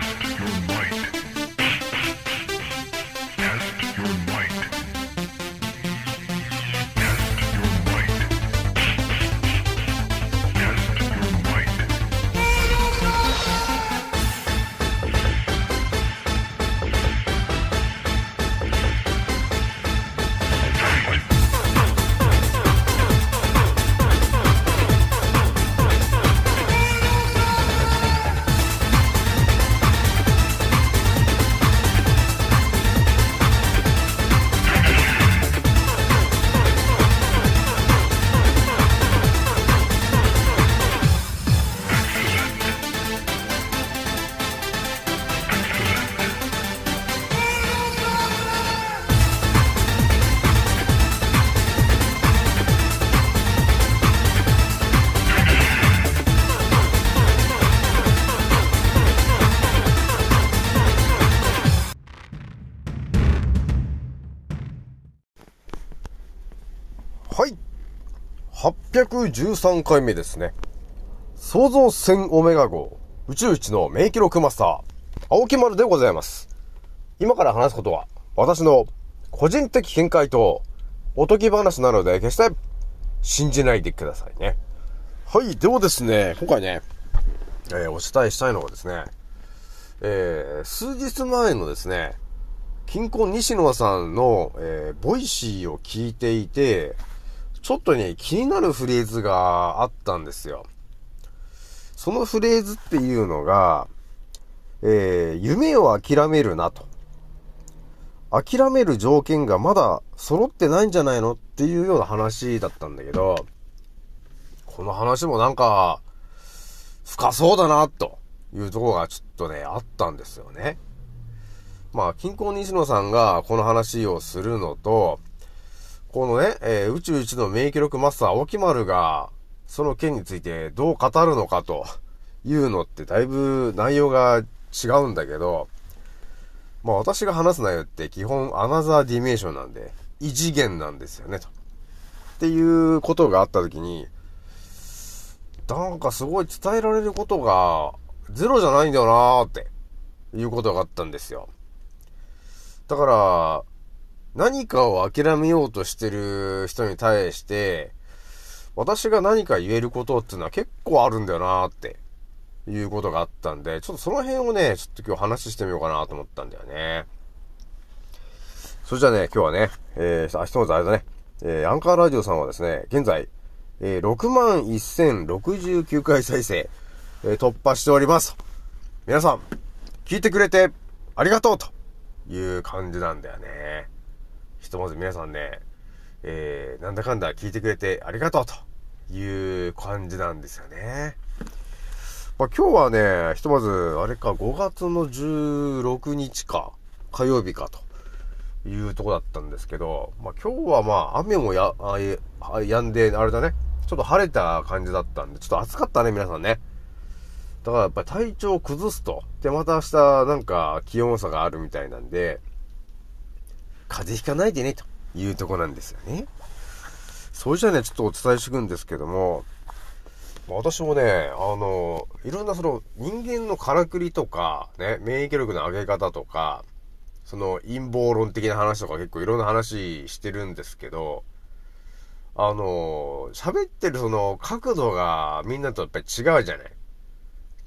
Test your might. 813回目ですね。創造船オメガ号宇宙一の名記録マスター、青木丸でございます。今から話すことは、私の個人的見解とおとぎ話なので、決して信じないでくださいね。はい。ではですね、今回ね、えーお伝えしたいのはですね、えー数日前のですね、キンコン西野さんの、えー Voicy を聞いていて、ちょっとね、気になるフレーズがあったんですよ。そのフレーズっていうのが、えー夢を諦めるなと。諦める条件がまだ揃ってないんじゃないのっていうような話だったんだけど、この話もなんか、深そうだな、というとこがちょっとね、あったんですよね。まあ、金婚西野さんがこの話をするのと、このね、えー宇宙一の名記録マスター、青木丸が、その件についてどう語るのかというのってだいぶ内容が違うんだけど、まあ私が話す内容って基本 another dimension なんで、異次元なんですよね、と。っていうことがあった時に、なんかすごい伝えられることがゼロじゃないんだよなーっていうことがあったんですよ。だから、何かを諦めようとしてる人に対して、私が何か言えることっていうのは結構あるんだよなーっていうことがあったんで、ちょっとその辺をね、ちょっと今日話してみようかなと思ったんだよね。それじゃあね、今日はね、えー、あ、ひとまずあれだね、えー、アンカーラジオさんはですね、現在、えー、61,069回再生、えー突破しております。皆さん、聞いてくれてありがとうという感じなんだよね。ひとまず皆さんね、えー、なんだかんだ聞いてくれてありがとうという感じなんですよね。まあ、今日はね、ひとまず、あれか、5月の16日か、火曜日かというとこだったんですけど、まあ、今日はまあ、雨もや、やんで、あれだね、ちょっと晴れた感じだったんで、ちょっと暑かったね、皆さんね。だからやっぱり体調を崩すと。で、また明日なんか気温差があるみたいなんで、風邪ひかないでね、というとこなんですよね。それじゃあね、ちょっとお伝えしていくんですけども、私もね、あの、いろんなその人間のからくりとか、ね、免疫力の上げ方とか、その陰謀論的な話とか結構いろんな話してるんですけど、あの、喋ってるその角度がみんなとやっぱり違うじゃない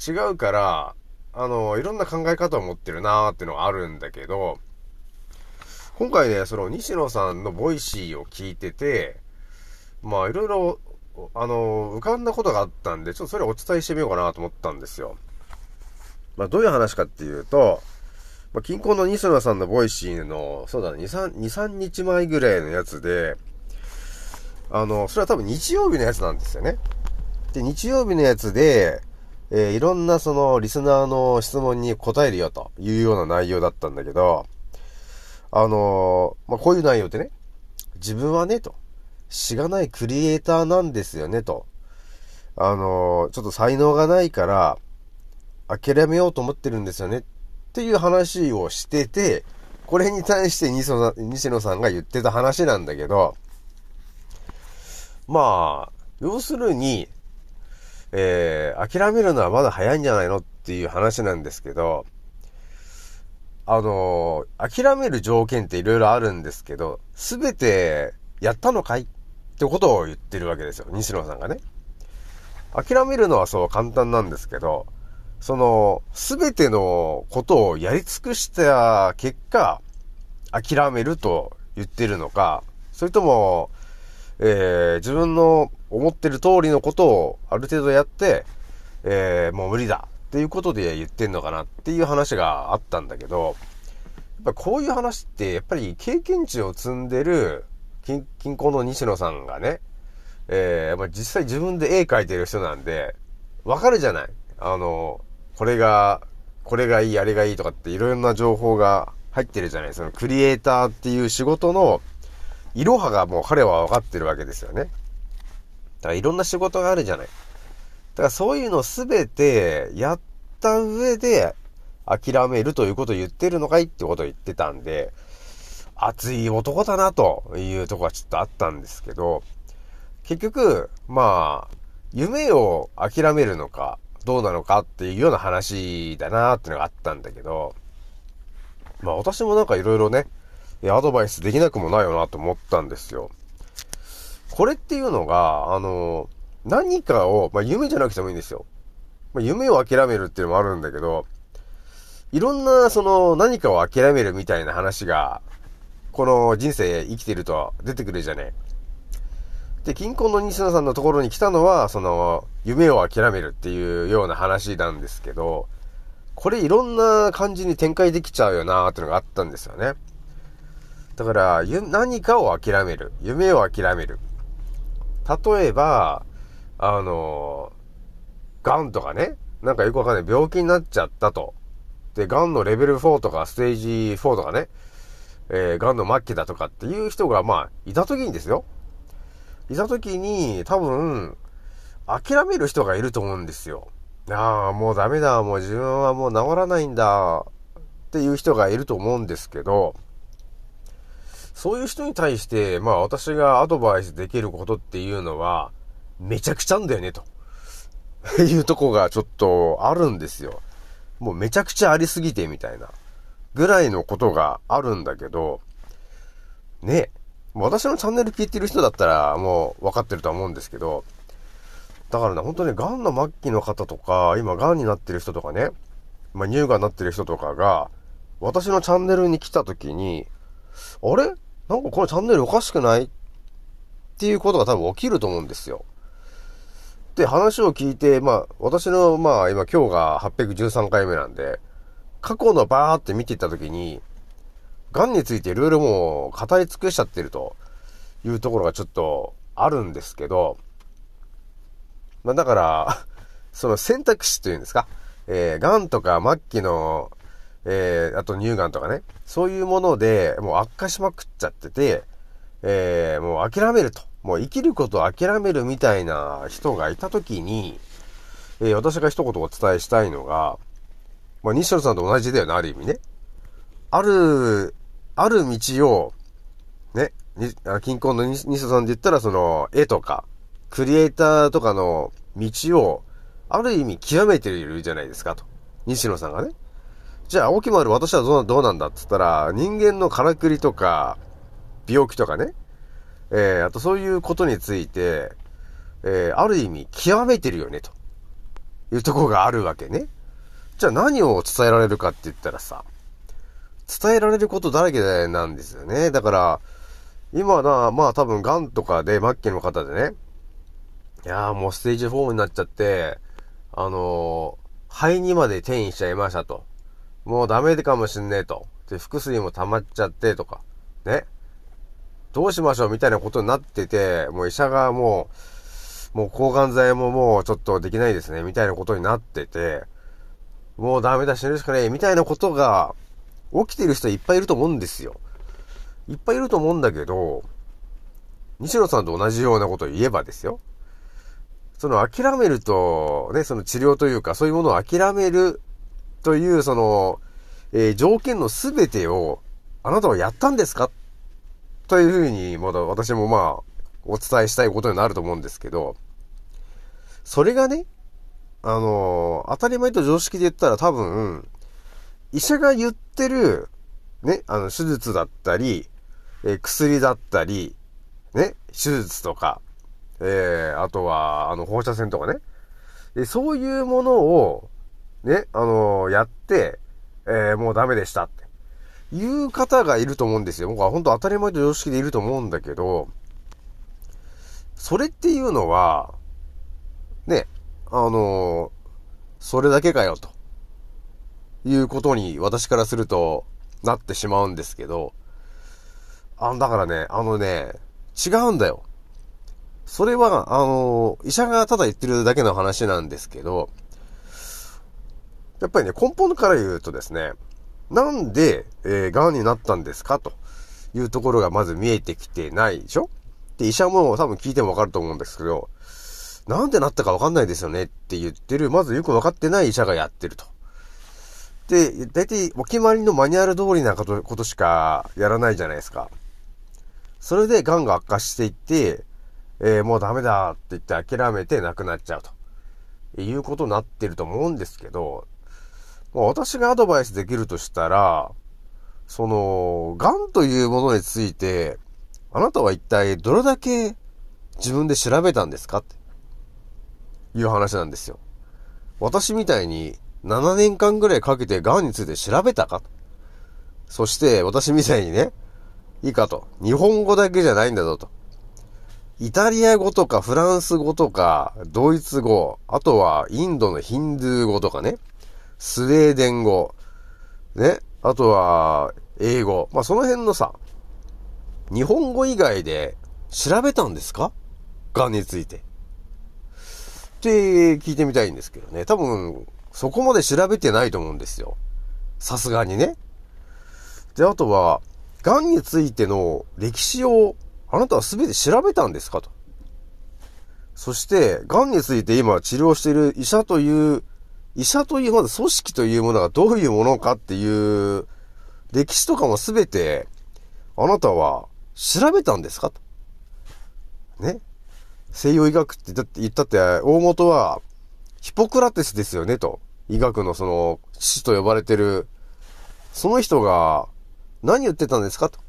違うから、あの、いろんな考え方を持ってるなーっていうのはあるんだけど、今回ね、その西野さんの Voicy を聞いてて、まあいろいろ、あの、浮かんだことがあったんで、ちょっとそれをお伝えしてみようかなと思ったんですよ。まあどういう話かっていうと、まあ、キンコンの西野さんの Voicy の、そうだね、2、3、2、3日前ぐらいのやつで、あの、それは多分日曜日のやつなんですよね。で、日曜日のやつで、えーいろんなそのリスナーの質問に答えるよというような内容だったんだけど、あのーまあ、こういう内容ってね、自分はね、と、しがないクリエイターなんですよね、と。あのーちょっと才能がないから、諦めようと思ってるんですよね、っていう話をしてて、これに対して西野さんが言ってた話なんだけど、まあ、要するに、えー、諦めるのはまだ早いんじゃないのっていう話なんですけど、あの諦める条件っていろいろあるんですけど、すべてやったのかい？ってことを言ってるわけですよ。西野さんがね。諦めるのはそう簡単なんですけど、その、すべてのことをやり尽くした結果、諦めると言ってるのか、それとも、えー、自分の思ってる通りのことをある程度やって、えー、もう無理だっていうことで言ってんのかなっていう話があったんだけど、やっぱこういう話って、やっぱり経験値を積んでる近近郊の西野さんがね、えー、まあ実際自分で絵描いてる人なんで、わかるじゃない？あの、これが、これがいい、あれがいいとかっていろんな情報が入ってるじゃない？そのクリエイターっていう仕事の、いろはがもう彼は分かってるわけですよね。だからいろんな仕事があるじゃない？だからそういうのすべてやった上で諦めるということを言ってるのかいってことを言ってたんで、熱い男だなというとこはちょっとあったんですけど、結局、まあ、夢を諦めるのかどうなのかっていうような話だなってのがあったんだけど、まあ私もなんかいろいろね、アドバイスできなくもないよなと思ったんですよ。これっていうのが、あの、何かを、まあ夢じゃなくてもいいんですよ。まあ夢を諦めるっていうのもあるんだけど、いろんなその何かを諦めるみたいな話が、この人生生きてると出てくるじゃねで、近婚の西野さんのところに来たのは、その、夢を諦めるっていうような話なんですけど、これいろんな感じに展開できちゃうよなーっていうのがあったんですよね。だから、何かを諦める。夢を諦める。例えば、あの、癌とかね、なんかよくわかんない病気になっちゃったと。で、癌のレベル4とかステージ4とかね、えー、癌の末期だとかっていう人が、まあ、いた時にですよ。いた時に、多分、諦める人がいると思うんですよ。ああ、もうダメだ、もう自分はもう治らないんだ、っていう人がいると思うんですけど、そういう人に対して、まあ私がアドバイスできることっていうのは、めちゃくちゃんだよね、と いうとこがちょっとあるんですよ。もうめちゃくちゃありすぎて、みたいな。ぐらいのことがあるんだけど、ね、私のチャンネル聞いてる人だったらもう分かってるとは思うんですけど、だからね、本当ね、癌の末期の方とか、今癌になってる人とかね、まあ乳がんになってる人とかが、私のチャンネルに来た時に、あれ？なんかこのチャンネルおかしくない？っていうことが多分起きると思うんですよ。で、話を聞いて、まあ、私の、まあ、今今日が813回目なんで、過去のバーって見ていった時に、癌についていろいろもう語り尽くしちゃってるというところがちょっとあるんですけど、まあだから、その選択肢というんですか、えー、癌とか末期の、えー、あと乳がんとかね、そういうものでもう悪化しまくっちゃってて、えー、もう諦めると。もう生きることを諦めるみたいな人がいたときに、えー、私が一言お伝えしたいのが、まあ、西野さんと同じだよな、ある意味ね。ある、ある道を、ね、に近郊の西野さんで言ったら、その、絵とか、クリエイターとかの道を、ある意味極めているじゃないですか、と。西野さんがね。じゃあ、青木丸私はどうどうなんだって言ったら、人間のからくりとか、病気とかね、えー、あとそういうことについて、えー、ある意味極めてるよね、というとこがあるわけね。じゃあ何を伝えられるかって言ったらさ、伝えられることだらけなんですよね。だから、今な、まあ多分癌とかで末期の方でね、いやーもうステージ4になっちゃって、あのー、肺にまで転移しちゃいましたと。もうダメかもしんねえと。で、腹水も溜まっちゃってとか、ね。どうしましょうみたいなことになってて、もう医者がもう、もう抗がん剤ももうちょっとできないですね、みたいなことになってて、もうダメだ、死ぬしかねえ、みたいなことが起きてる人いっぱいいると思うんですよ。いっぱいいると思うんだけど、西野さんと同じようなことを言えばですよ。その諦めると、ね、その治療というか、そういうものを諦めるという、その、えー条件のすべてを、あなたはやったんですかというふうに、まだ私もまあ、お伝えしたいことになると思うんですけど、それがね、あのー当たり前と常識で言ったら多分、医者が言ってる、ね、あの、手術だったり、え薬だったり、ね、手術とか、えー、あとは、あの、放射線とかね。でそういうものを、ね、あのやって、えーもうダメでしたって。いう方がいると思うんですよ。僕は本当当たり前と常識でいると思うんだけど、それっていうのは、ね、あのそれだけかよ、ということに私からするとなってしまうんですけど、あだからね、あのね、違うんだよ。それは、あの医者がただ言ってるだけの話なんですけど、やっぱりね、根本から言うとですね、なんで、えー、癌になったんですかというところがまず見えてきてないでしょ？で、医者も多分聞いてもわかると思うんですけど、なんでなったかわかんないですよねって言ってる、まずよくわかってない医者がやってると。で、大体お決まりのマニュアル通りなことことしかやらないじゃないですか。それで癌が悪化していって、えーもうダメだって言って諦めて亡くなっちゃうと。いうことになってると思うんですけど、私がアドバイスできるとしたら、その、癌というものについて、あなたは一体どれだけ自分で調べたんですかっていう話なんですよ。私みたいに7年間ぐらいかけて癌について調べたかそして私みたいにね、いいかと。日本語だけじゃないんだぞと。イタリア語とかフランス語とかドイツ語、あとはインドのヒンドゥー語とかね、スウェーデン語、ね、あとは英語。まあ、その辺のさ、日本語以外で調べたんですか？癌について。って聞いてみたいんですけどね。多分、そこまで調べてないと思うんですよ。さすがにね。で、あとは、癌についての歴史をあなたは全て調べたんですか？と。そして、癌について今治療している医者という、医者というまず組織というものがどういうものかっていう歴史とかも全てあなたは調べたんですかと。ね。西洋医学って言ったって言ったって大元はヒポクラテスですよねと。医学のその父と呼ばれてるその人が何言ってたんですかと。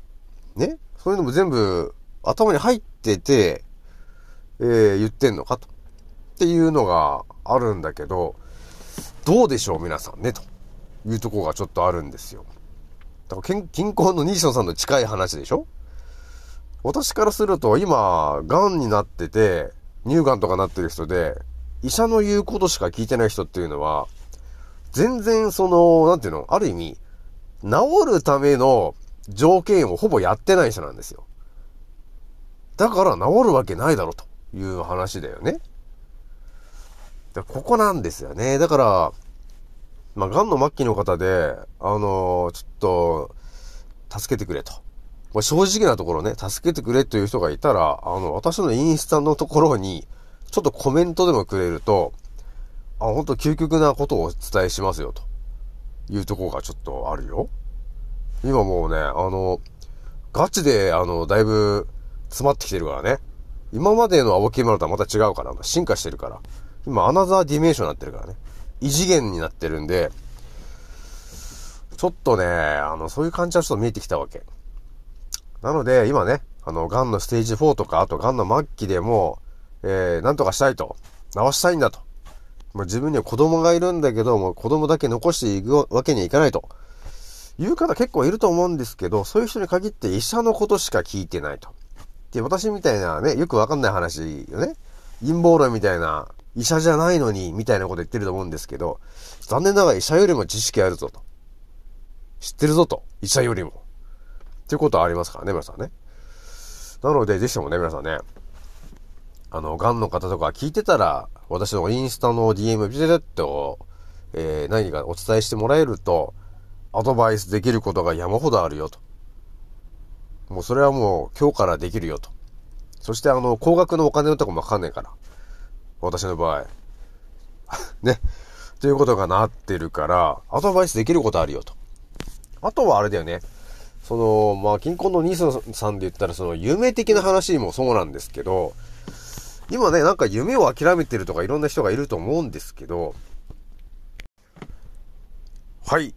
ね。そういうのも全部頭に入ってて、えー、言ってんのかと。っていうのがあるんだけど、どうでしょう皆さんね、というとこがちょっとあるんですよ。だから近郊の西野さんの近い話でしょ？私からすると今、癌になってて、乳がんとかなってる人で、医者の言うことしか聞いてない人っていうのは、全然その、なんていうの、ある意味、治るための条件をほぼやってない人なんですよ。だから治るわけないだろという話だよね。だここなんですよね。だから、まあ、癌の末期の方で、あのーちょっと、助けてくれと。まあ正直なところね、助けてくれという人がいたら、あの、私のインスタのところに、ちょっとコメントでもくれると、あ、本当究極なことをお伝えしますよ、というところがちょっとあるよ。今もうね、あの、ガチで、あの、だいぶ詰まってきてるからね。今までの青木丸とはまた違うから、進化してるから。今、 another dimension になってるからね。異次元になってるんで、ちょっとね、あの、そういう感じはちょっと見えてきたわけ。なので、今ね、あの、癌のステージ4とか、あと癌の末期でも、えー、なんとかしたいと。治したいんだと。もう自分には子供がいるんだけど、もう子供だけ残していくわけにはいかないと。いう方結構いると思うんですけど、そういう人に限って医者のことしか聞いてないと。で、私みたいなね、よくわかんない話よね。陰謀論みたいな、医者じゃないのに、みたいなこと言ってると思うんですけど、残念ながら医者よりも知識あるぞと。知ってるぞと。医者よりも。っていうことはありますからね、皆さんね。なので、ぜひともね、皆さんね、あの、癌の方とか聞いてたら、私のインスタの DM ビテレット、えー、何かお伝えしてもらえると、アドバイスできることが山ほどあるよと。もうそれはもう今日からできるよと。そしてあの、高額のお金のとこもわかんないから。私の場合。ね。ということがなってるから、アドバイスできることあるよと。あとはあれだよね。その、まあ、近婚のニースさんで言ったら、その、夢的な話もそうなんですけど、今ね、なんか夢を諦めてるとかいろんな人がいると思うんですけど、はい。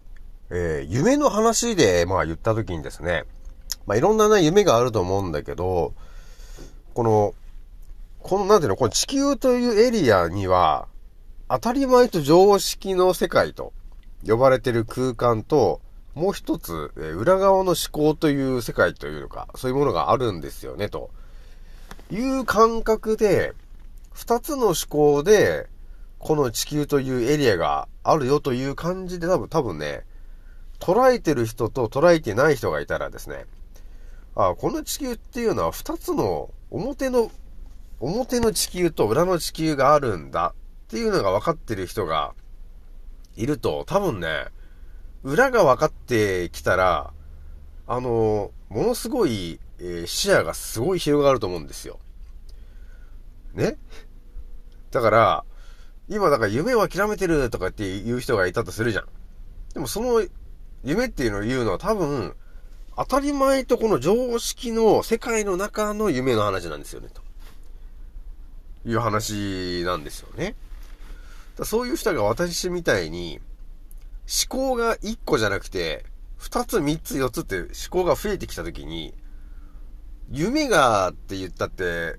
えー夢の話で、まあ言った時にですね、まあいろんなね、夢があると思うんだけど、この、この、なんていうの、この地球というエリアには、当たり前と常識の世界と呼ばれてる空間と、もう一つ、え裏側の思考という世界というのか、そういうものがあるんですよね、と。いう感覚で、二つの思考で、この地球というエリアがあるよという感じで多分、多分ね、捉えてる人と捉えてない人がいたらですね、あこの地球っていうのは二つの表の、表の地球と裏の地球があるんだっていうのが分かってる人がいると、多分ね、裏が分かってきたら、あの、ものすごい、えー視野がすごい広がると思うんですよ。ね？だから、今だから夢を諦めてるとかっていう人がいたとするじゃん。でもその夢っていうのを言うのは多分、当たり前とこの常識の世界の中の夢の話なんですよね、という話なんですよね。だそういう人が私みたいに、思考が1個じゃなくて、2つ、3つ、4つって思考が増えてきたときに、夢がって言ったって、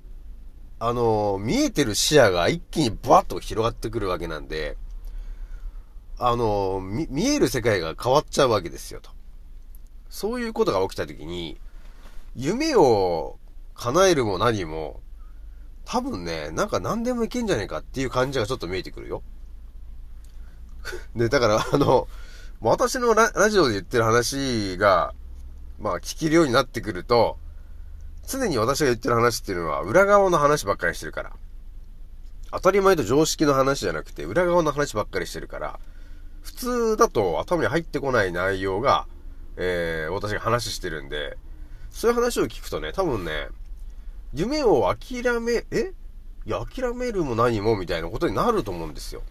あの、見えてる視野が一気にバッと広がってくるわけなんで、あの、み見える世界が変わっちゃうわけですよ、と。そういうことが起きたときに、夢を叶えるも何も、多分ね、なんか何でもいけんじゃねえかっていう感じがちょっと見えてくるよ。で、だから、あの、私のララジオで言ってる話が、まあ聞けるようになってくると、常に私が言ってる話っていうのは裏側の話ばっかりしてるから。当たり前と常識の話じゃなくて裏側の話ばっかりしてるから、普通だと頭に入ってこない内容が、えー、私が話してるんで、そういう話を聞くとね、多分ね、夢を諦め、え？いや、諦めるも何もみたいなことになると思うんですよ。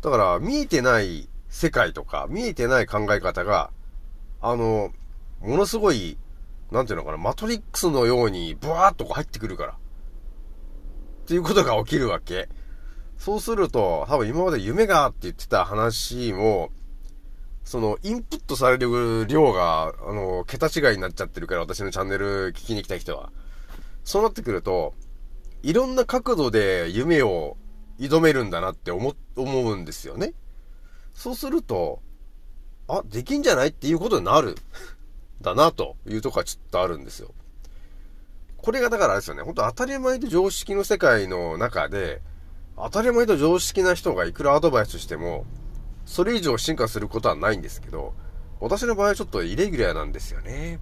だから、見えてない世界とか、見えてない考え方が、あの、ものすごい、なんていうのかな、マトリックスのように、ブワーっと入ってくるから。っていうことが起きるわけ。そうすると、多分今まで夢がって言ってた話も、その、インプットされる量が、あの、桁違いになっちゃってるから、私のチャンネル聞きに来た人は。そうなってくると、いろんな角度で夢を挑めるんだなって思、思うんですよね。そうすると、あ、できんじゃないっていうことになる。だな、というとこはちょっとあるんですよ。これがだからあれですよね、本当当たり前と常識の世界の中で、当たり前と常識な人がいくらアドバイスしても、それ以上進化することはないんですけど、私の場合はちょっとイレギュラーなんですよね。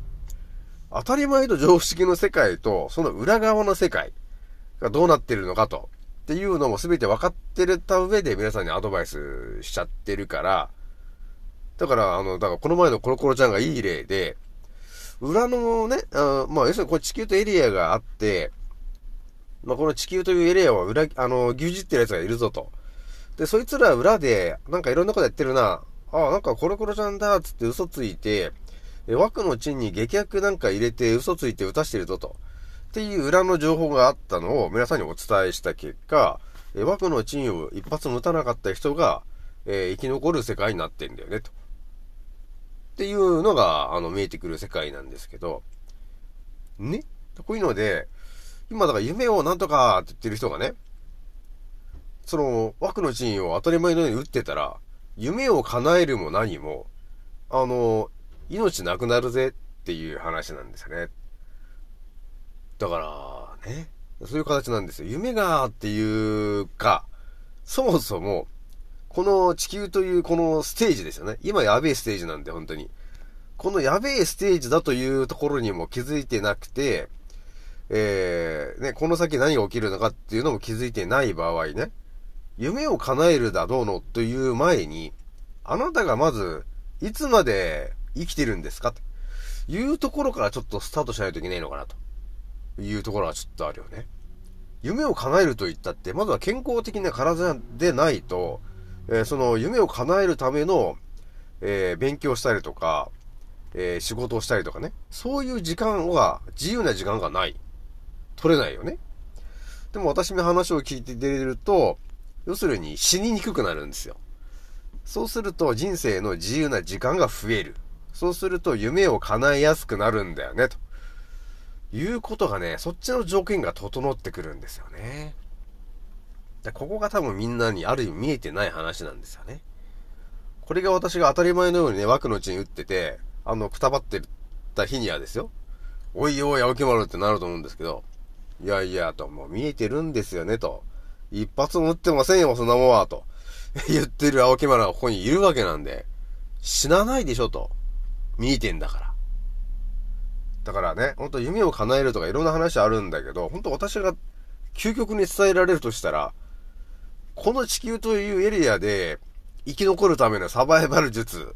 当たり前と常識の世界と、その裏側の世界がどうなってるのかと、っていうのも全て分かってるた上で皆さんにアドバイスしちゃってるから、だから、あの、だからこの前のコロコロちゃんがいい例で、裏のね、あまあ、要するにこれ地球とエリアがあって、まあ、この地球というエリアを裏、あの、牛耳ってる奴がいるぞと。で、そいつら裏で、なんかいろんなことやってるな。ああ、なんかコロコロちゃんだ、つって嘘ついて、え枠の地に劇薬なんか入れて嘘ついて打たしてるぞと。っていう裏の情報があったのを皆さんにお伝えした結果、え枠の地を一発も打たなかった人が、えー生き残る世界になってんだよね、と。っていうのが、あの、見えてくる世界なんですけど、ね？こういうので、今だから夢をなんとかって言ってる人がね、その枠の陣を当たり前のように打ってたら、夢を叶えるも何も、あの、命なくなるぜっていう話なんですよね。だから、ね。そういう形なんですよ。夢がっていうか、そもそも、この地球というこのステージですよね。今やべえステージなんで、本当に。このやべえステージだというところにも気づいてなくて、えー、ね、この先何が起きるのかっていうのも気づいてない場合ね、夢を叶えるだどうのという前に、あなたがまず、いつまで生きてるんですか？というところからちょっとスタートしないといけないのかなというところはちょっとあるよね。夢を叶えると言ったって、まずは健康的な体でないと、えーその夢を叶えるための、えー勉強したりとか、えー仕事をしたりとかね。そういう時間は、自由な時間がない。取れないよね。でも私の話を聞いて出ると、要するに死ににくくなるんですよ。そうすると人生の自由な時間が増える。そうすると夢を叶えやすくなるんだよね、ということがね、そっちの条件が整ってくるんですよね。でここが多分みんなにある意味見えてない話なんですよね。これが私が当たり前のようにね、枠のうちに打ってて、あの、くたばってた日にはですよ。おいおい、青木丸ってなると思うんですけど、いやいや、と、もう見えてるんですよね、と。一発も打ってませんよ、そんなもんは、と。言ってる青木丸はここにいるわけなんで、死なないでしょ、と。見えてんだから。だからね、ほんと夢を叶えるとかいろんな話あるんだけど、本当私が究極に伝えられるとしたら、この地球というエリアで生き残るためのサバイバル術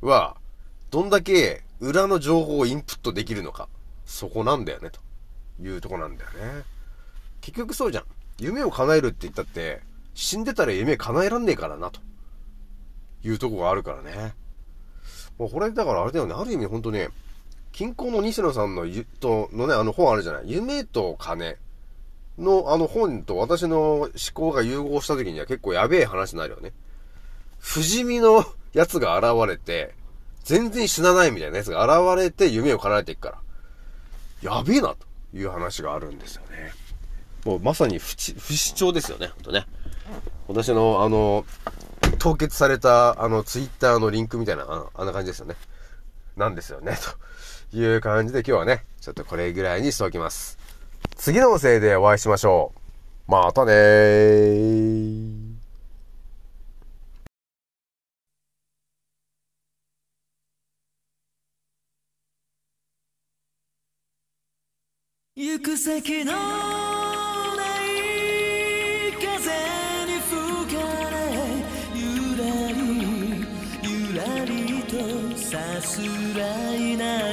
は、どんだけ裏の情報をインプットできるのか。そこなんだよね、というとこなんだよね。結局そうじゃん。夢を叶えるって言ったって、死んでたら夢叶えらんねえからな、というとこがあるからね。もうこれだからあれだよね、ある意味ほんとね、近郊の西野さんのゆ、と、のね、あの本あるじゃない？夢と金のあの本と私の思考が融合した時には結構やべえ話になるよね。不死身のやつが現れて、全然死なないみたいなやつが現れて夢を叶えていくから。やべえな、という話があるんですよね。もうまさに不死不死鳥ですよね、ほんとね。私のあの、凍結されたあのツイッターのリンクみたいな、ああんな感じですよね。なんですよね、という感じで今日はね、ちょっとこれぐらいにしておきます。次の音声でお会いしましょう。またねー。行く先のいな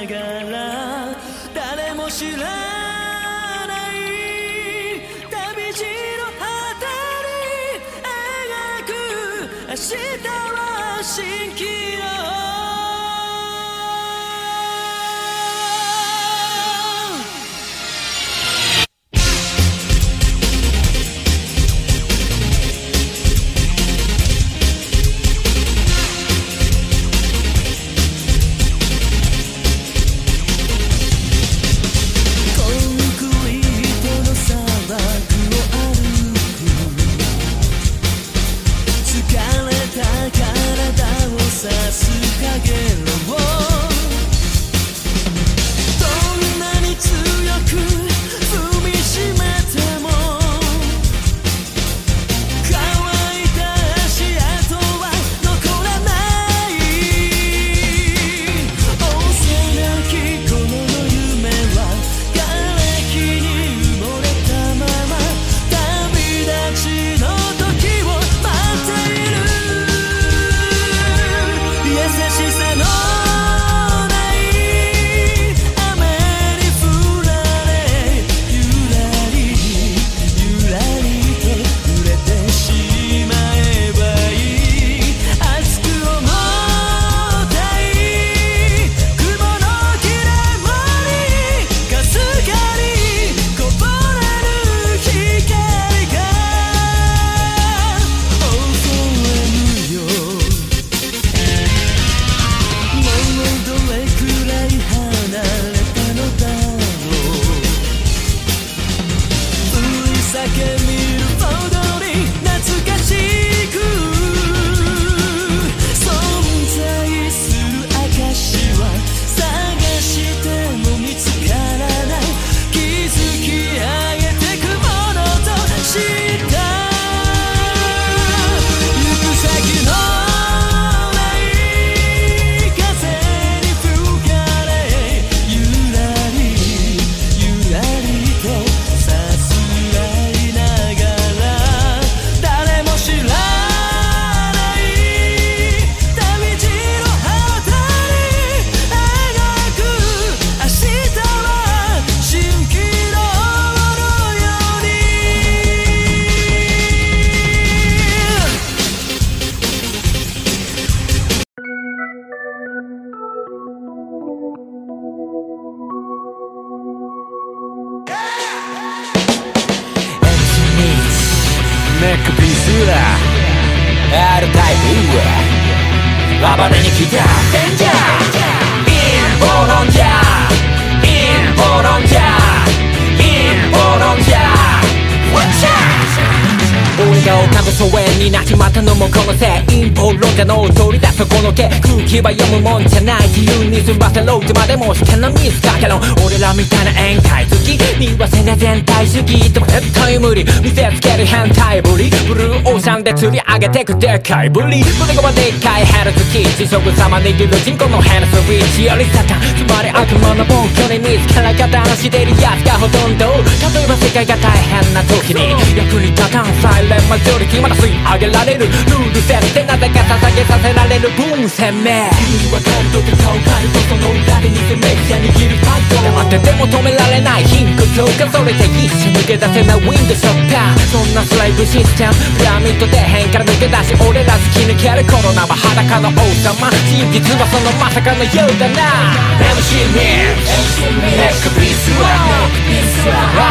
疎遠になっちまったのもこのせい陰謀論者の取り出すこの手空気は読むもんじゃない自由に済ませろってまでもしてのミスだけど俺らみたいな宴会好き見忘れ全体主義とも絶対無理見せつける変態ぶりブルーオーシャンで釣り上げてくでかいぶり胸がでっかいヘルツキー地食様握る人口のヘルスリーチよりサタンつまり悪魔の本拠に見つから加担してるやつがほとんど例えば世界が大変な時に役に立たんサイレンマジョリティまた吸い上げられるルール設定なぜか捧げさせられる分鮮明君はカルトで顔変えるとその裏で偽メディア握るパッド黙ってても止められない貧困強化それで一生抜け出せないウィンドショッターそんなスライブシステムピラミッド底辺から抜け出し俺ら突き抜けるコロナは裸の王様。真実はそのまさかのようだな。MC ミックネックピースは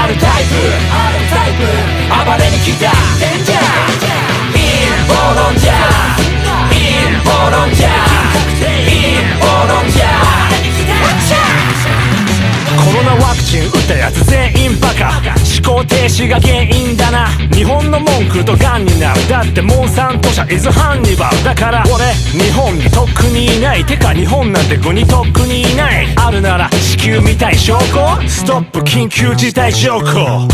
R タイプ暴れに来たデンジャーインボロンジャーインボロンジャーインボロンジャーコロナワクチン打ったやつ全員バカ。思考停止が原因だな。日本の文句とガンになる。だってモンサント社イズハンニバル。だから俺日本にとっくにいない。てか日本なんて国とっくにいない。あるなら地球みたい証拠。ストップ緊急事態証拠。